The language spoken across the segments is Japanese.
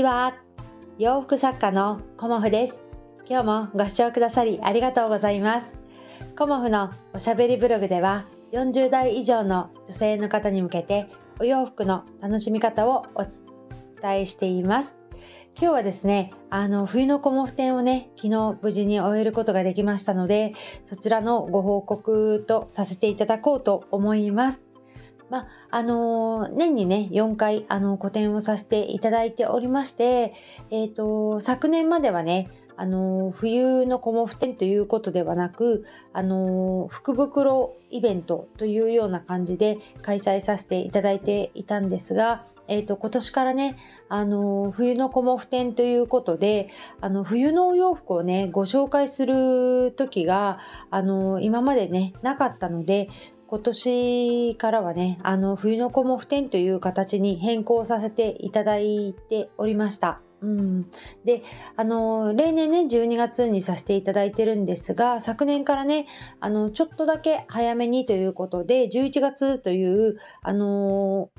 ちは。洋服作家のコモフです。今日もご視聴くださりありがとうございます。コモフのおしゃべりブログでは40代以上の女性の方に向けてお洋服の楽しみ方をお伝えしています。今日はですね、あの、冬のコモフ展をね、昨日無事に終えることができましたので、そちらのご報告とさせていただこうと思います。まあ、あのー、年にね、4回、あの、個展をさせていただいておりまして、え、ー、と、昨年まではね、あの冬のコモフ展ということではなく、あの福袋イベントというような感じで開催させていただいていたんですが、えーと、今年からね、あの冬のコモフ展ということであの冬のお洋服をねご紹介する時があの今までねなかったので今年からはね、あの冬の子も不転という形に変更させていただいておりました。うん、であの例年ね12月にさせていただいてるんですが昨年からねあのちょっとだけ早めにということで11月というあの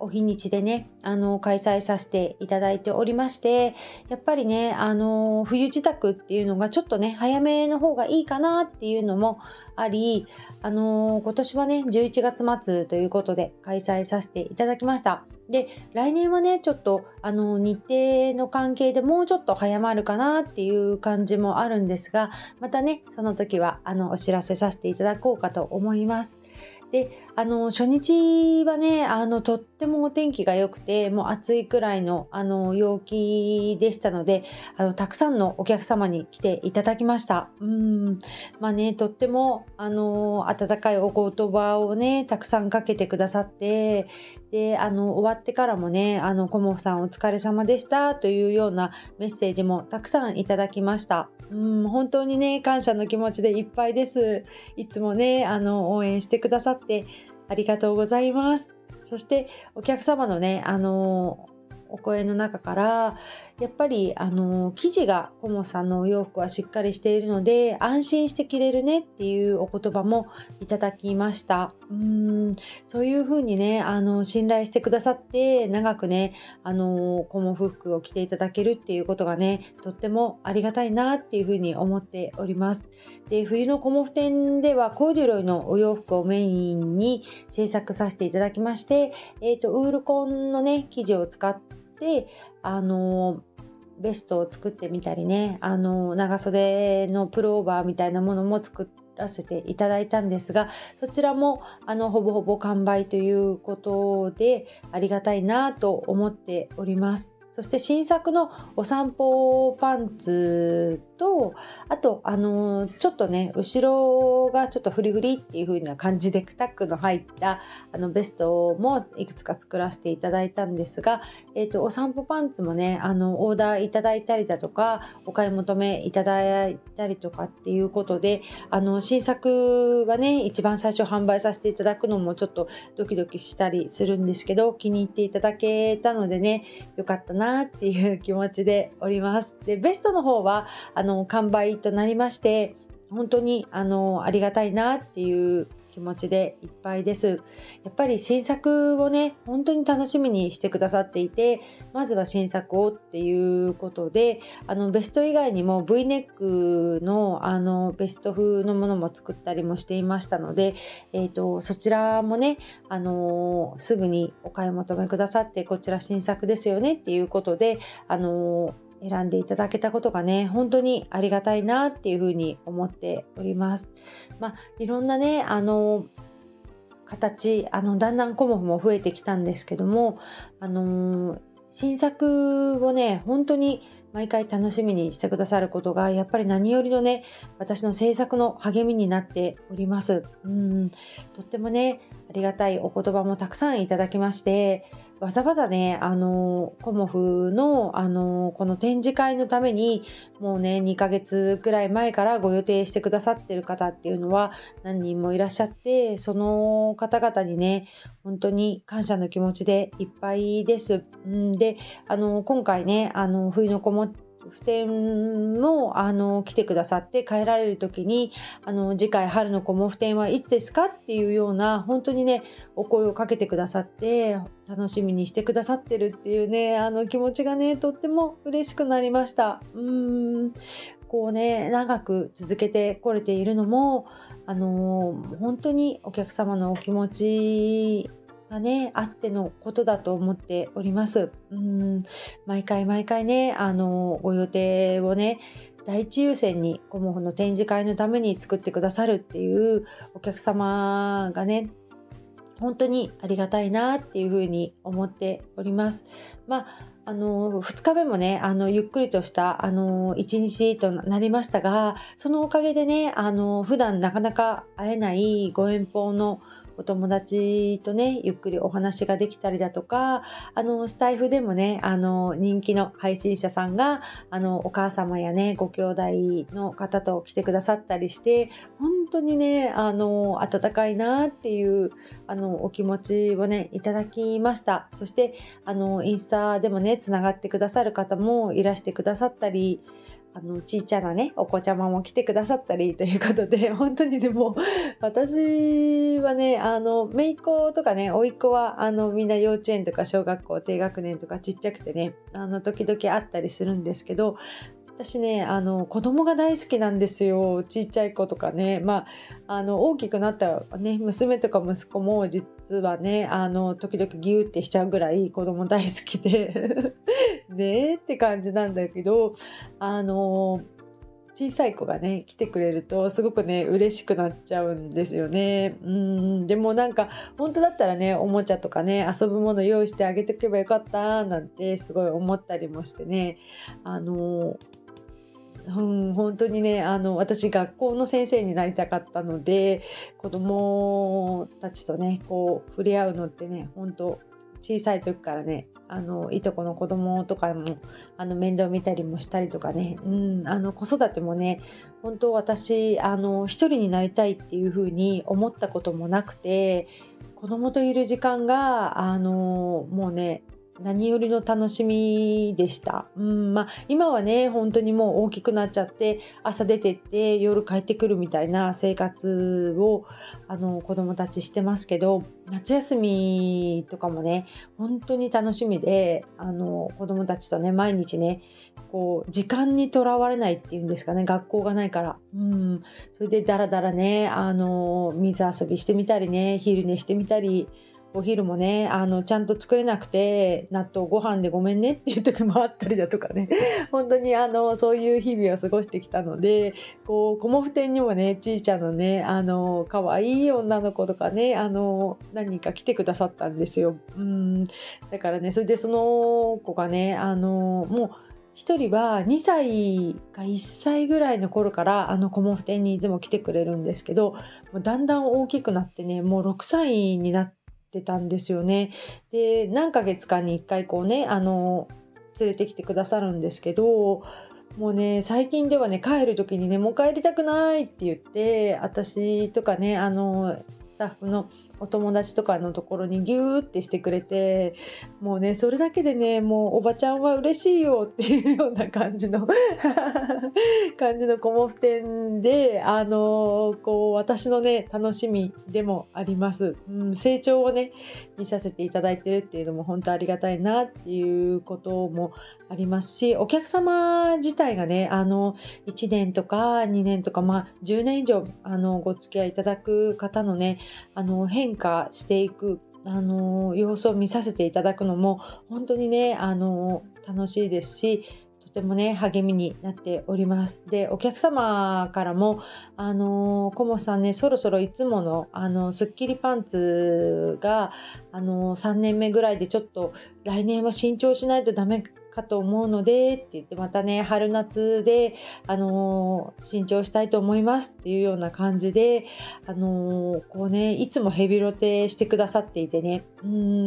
お日にちでねあの開催させていただいておりましてやっぱりねあの冬支度っていうのがちょっとね早めの方がいいかなっていうのもありあの今年はね11月末ということで開催させていただきました。で来年はねちょっとあの日程の関係でもうちょっと早まるかなっていう感じもあるんですがまたねその時はあのお知らせさせていただこうかと思います。であの初日はねあのとってもお天気が良くてもう暑いくらいのあの陽気でしたのであのたくさんのお客様に来ていただきました。うん。まあねとってもあの温かいお言葉をねたくさんかけてくださってであの終わってからもねあのコモフさんお疲れ様でしたというようなメッセージもたくさんいただきました。うん。本当にね感謝の気持ちでいっぱいです。いつもねあの応援してくださってありがとうございます。そしてお客様のねあのお声の中からやっぱりあの生地がコモさんのお洋服はしっかりしているので安心して着れるねっていうお言葉もいただきました。うん。そういう風にねあの信頼してくださって長くねあのコモ服を着ていただけるっていうことがねとってもありがたいなっていう風に思っております。で冬のコモフ展ではコーデュロイのお洋服をメインに制作させていただきまして、えー、とウールコンのね生地を使ってあのベストを作ってみたりねあの長袖のプルオーバーみたいなものも作らせていただいたんですがそちらもあのほぼほぼ完売ということでありがたいなと思っております。そして新作のお散歩パンツとあとあのちょっとね後ろがちょっとフリフリっていう風な感じでタックの入ったあのベストもいくつか作らせていただいたんですが、えーと、お散歩パンツもねあのオーダーいただいたりだとかお買い求めいただいたりとかっていうことであの新作はね一番最初販売させていただくのもちょっとドキドキしたりするんですけど気に入っていただけたのでねよかったななっていう気持ちでおります。でベストの方はあの完売となりまして本当にあのありがたいなっていう気持ちでいっぱいです。やっぱり新作をね、本当に楽しみにしてくださっていて、まずは新作をっていうことで、あのベスト以外にも V ネックのあのベスト風のものも作ったりもしていましたので、えーと、そちらもね、あのすぐにお買い求めくださって、こちら新作ですよねっていうことで、あの選んでいただけたことがね、本当にありがたいなっていうふうに思っております。まあ、いろんなね、あの、形、あの、だんだんコモフも増えてきたんですけども、あの新作をね、本当に毎回楽しみにしてくださることが、やっぱり何よりのね、私の制作の励みになっております。うん、とってもね、ありがたいお言葉もたくさんいただきまして、わざわざね、あの、コモフの、あの、この展示会のために、もうね、2ヶ月くらい前からご予定してくださってる方っていうのは何人もいらっしゃって、その方々にね、本当に感謝の気持ちでいっぱいです。んで、あの、今回ね、あの、冬のこも普天もあの来てくださって帰られる時にあの次回春の子も普天はいつですかっていうような本当にねお声をかけてくださって楽しみにしてくださってるっていうねあの気持ちがねとっても嬉しくなりました。うーん。こうね長く続けてこれているのもあの本当にお客様のお気持ちがねあってのことだと思っております。うん毎回毎回ねあのご予定をね第一優先にコモフの展示会のために作ってくださるっていうお客様がね本当にありがたいなっていうふうに思っております。まああの2日目もねあのゆっくりとしたあの1日となりましたがそのおかげでねあの普段なかなか会えないご遠方のお友達とねゆっくりお話ができたりだとかあのスタイフでもねあの人気の配信者さんがあのお母様やねご兄弟の方と来てくださったりして本当にねあの温かいなっていうあのお気持ちをねいただきました。そしてあのインスタでもねつながってくださる方もいらしてくださったりあのちいちゃなねお子ちゃまも来てくださったりということで 本当にでも私はねあの姪っ子とかね甥っ子はあのみんな幼稚園とか小学校低学年とかちっちゃくてねあの時々あったりするんですけど私ねあの子供が大好きなんですよ。ちっちゃい子とかね。まああの大きくなったね娘とか息子も実はねあの時々ギューってしちゃうぐらい子供大好きで。ねえって感じなんだけどあの小さい子がね来てくれるとすごくね嬉しくなっちゃうんですよね。うん。でもなんか本当だったらねおもちゃとかね遊ぶもの用意してあげておけばよかったなんてすごい思ったりもしてね。あのうん、本当にねあの私学校の先生になりたかったので子どもたちとねこう触れ合うのってね本当小さい時からねあのいとこの子供とかもあの面倒見たりもしたりとかね、うん、あの子育てもね本当私あの一人になりたいっていうふうに思ったこともなくて子供といる時間があのもうね何よりの楽しみでした。うんまあ、今はね本当にもう大きくなっちゃって朝出てって夜帰ってくるみたいな生活をあの子供たちしてますけど夏休みとかもね本当に楽しみであの子供たちとね毎日ねこう時間にとらわれないっていうんですかね学校がないから。うんそれでだらだらねあの水遊びしてみたりね昼寝してみたり。お昼もねあのちゃんと作れなくて納豆ご飯でごめんねっていう時もあったりだとかね 本当にあのそういう日々を過ごしてきたのでこうコモフ店にもねちいちゃんのねあの可愛い女の子とかねあの何人か来てくださったんですよ。うんだからねそれでその子がねあのもう1人は2歳か1歳ぐらいの頃からあのコモフ店にいつも来てくれるんですけどだんだん大きくなってねもう6歳になってったんですよね。で何ヶ月かに1回こうねあの連れてきてくださるんですけどもうね最近ではね帰る時にねもう帰りたくないって言って私とかねあのスタッフのお友達とかのところにギューってしてくれてもうねそれだけでねもうおばちゃんは嬉しいよっていうような感じの 感じのコモフ店であのこう私のね楽しみでもあります、うん、成長をね見させていただいてるっていうのも本当ありがたいなっていうこともありますしお客様自体がねあの1年とか2年とかまあ10年以上あのご付き合いいただく方のねあの変変化していくあの様子を見させていただくのも本当にねあの楽しいですしとてもね励みになっております。でお客様からもあのコモさんねそろそろいつものあのスッキリパンツがあの3年目ぐらいでちょっと来年は新調しないとダメかと思うのでって言ってまたね春夏であの新調したいと思いますっていうような感じであのこうねいつもヘビロテしてくださっていてね。うん。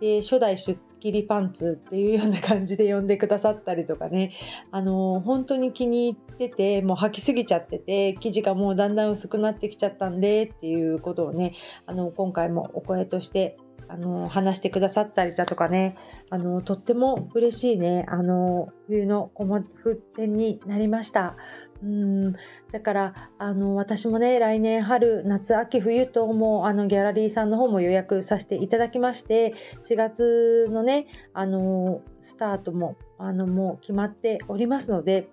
で初代出キリパンツっていうような感じで呼んでくださったりとかね。あの本当に気に入っててもう履きすぎちゃってて生地がもうだんだん薄くなってきちゃったんでっていうことをねあの今回もお声としてあの話してくださったりだとかね。あのとっても嬉しいね。あの冬のコモフ展になりました。うん。だからあの私もね来年春夏秋冬ともあのギャラリーさんの方も予約させていただきまして4月のねあのスタートもあのもう決まっておりますので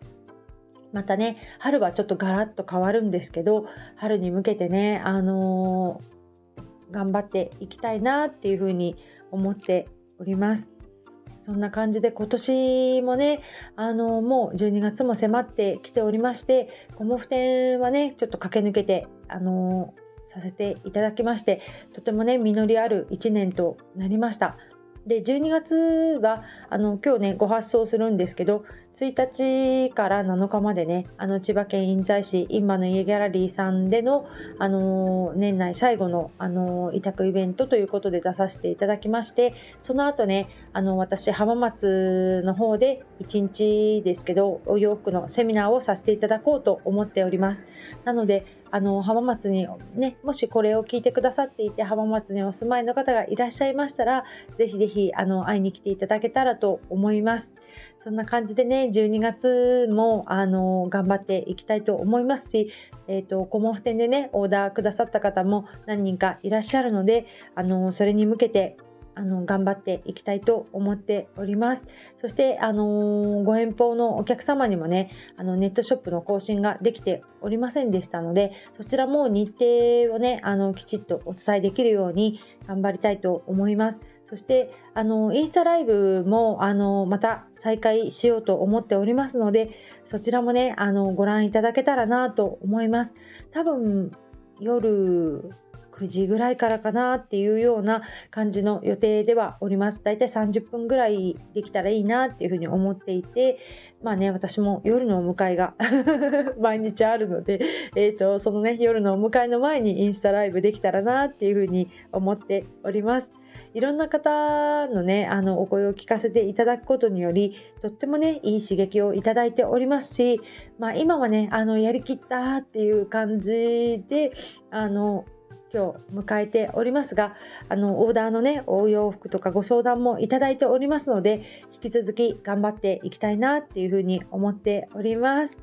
またね春はちょっとガラッと変わるんですけど春に向けてねあの頑張っていきたいなっていうふうに思っております。そんな感じで今年もね、あのもう12月も迫ってきておりまして、コモフ展はね、ちょっと駆け抜けて、あのさせていただきまして、とてもね、実りある1年となりました。で12月はあの今日ねご発送するんですけど1日から7日までねあの千葉県印西市今の家ギャラリーさんでの、あのー、年内最後の、あのー、委託イベントということで出させていただきましてその後ねあの私浜松の方で1日ですけどお洋服のセミナーをさせていただこうと思っております。なのであの浜松にねもしこれを聞いてくださっていて浜松にお住まいの方がいらっしゃいましたらぜひぜひあの会いに来ていただけたらと思います。そんな感じでね、12月もあの頑張っていきたいと思いますし、えっ、ー、と、コモフ店でね、オーダーくださった方も何人かいらっしゃるので、あのそれに向けてあの頑張っていきたいと思っております。そして、あのー、ご遠方のお客様にもね、あのネットショップの更新ができておりませんでしたので、そちらも日程をね、あのきちっとお伝えできるように頑張りたいと思います。そしてあのインスタライブもあのまた再開しようと思っておりますのでそちらもねあのご覧いただけたらなと思います多分夜9時ぐらいからかなっていうような感じの予定ではおります。だいたい30分ぐらいできたらいいなっていうふうに思っていて、まあね、私も夜のお迎えが 毎日あるので、えーと、そのね、夜のお迎えの前にインスタライブできたらなっていうふうに思っております。いろんな方のねあのお声を聞かせていただくことによりとってもねいい刺激をいただいておりますし、まあ、今はねあのやりきったっていう感じであの今日迎えておりますがあのオーダーのねお洋服とかご相談もいただいておりますので引き続き頑張っていきたいなっていうふうに思っております。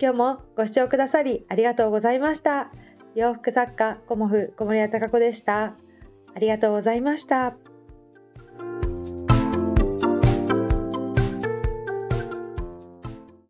今日もご視聴くださりありがとうございました。洋服作家コモフ小森屋隆子でした。ありがとうございました。